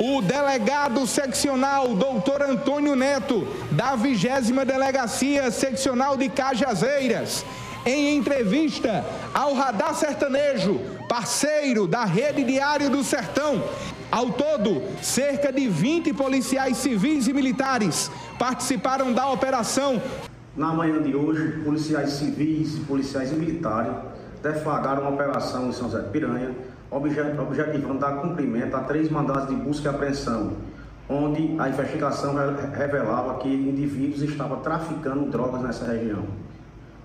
o delegado seccional doutor Antônio Neto, da 20 Delegacia Seccional de Cajazeiras, em entrevista ao Radar Sertanejo, parceiro da Rede Diário do Sertão. Ao todo, cerca de 20 policiais civis e militares participaram da operação. Na manhã de hoje, policiais civis, policiais e militares deflagraram uma operação em São José Piranha, objetivando dar cumprimento a três mandados de busca e apreensão, onde a investigação revelava que indivíduos estavam traficando drogas nessa região.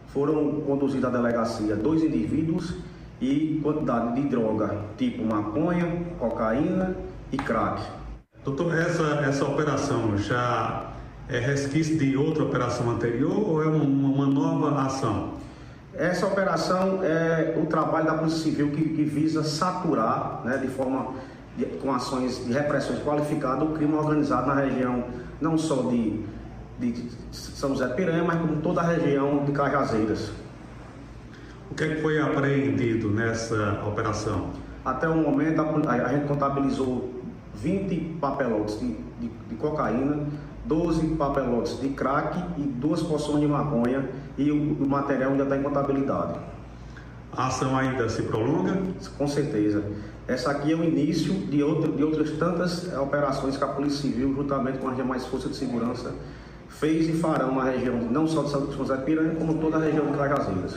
Foram conduzidos à delegacia dois indivíduos e quantidade de droga, tipo maconha, cocaína e crack. Doutor, essa, essa operação já é resquício de outra operação anterior ou é uma, uma nova ação? Essa operação é o trabalho da Polícia Civil que, que visa saturar, né, de forma de, com ações de repressões qualificadas, o crime organizado na região não só de, de São José Piranha, mas como toda a região de Cajazeiras. O que, é que foi apreendido nessa operação? Até o momento, a, a gente contabilizou 20 papelotes de, de, cocaína, 12 papelotes de crack e duas porções de maconha e o, o material ainda está em contabilidade. A ação ainda se prolonga? Com certeza. Essa aqui é o início de, outra, de outras tantas operações que a Polícia Civil, juntamente com as demais forças de segurança, fez e farão na região, não só de São José de Piranha, como toda a região de Cajazeiras.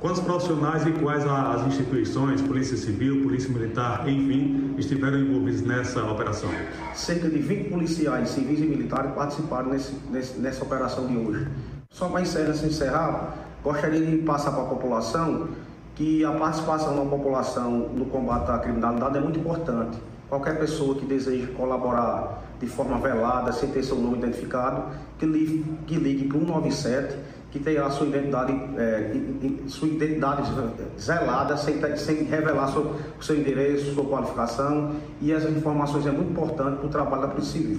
Quantos profissionais e quais as instituições, Polícia Civil, Polícia Militar, enfim, estiveram envolvidos nessa operação? Cerca de 20 policiais, civis e militares participaram nesse, nesse, nessa operação de hoje. Só para encerrar, se encerrar, gostaria de passar para a população que a participação da população no combate à criminalidade é muito importante. Qualquer pessoa que deseje colaborar de forma velada, sem ter seu nome identificado, que ligue, que ligue para o 197 que tenha a sua identidade, é, sua identidade zelada, sem, sem revelar seu, seu endereço, sua qualificação, e essas informações é muito importante para o trabalho da Polícia Civil.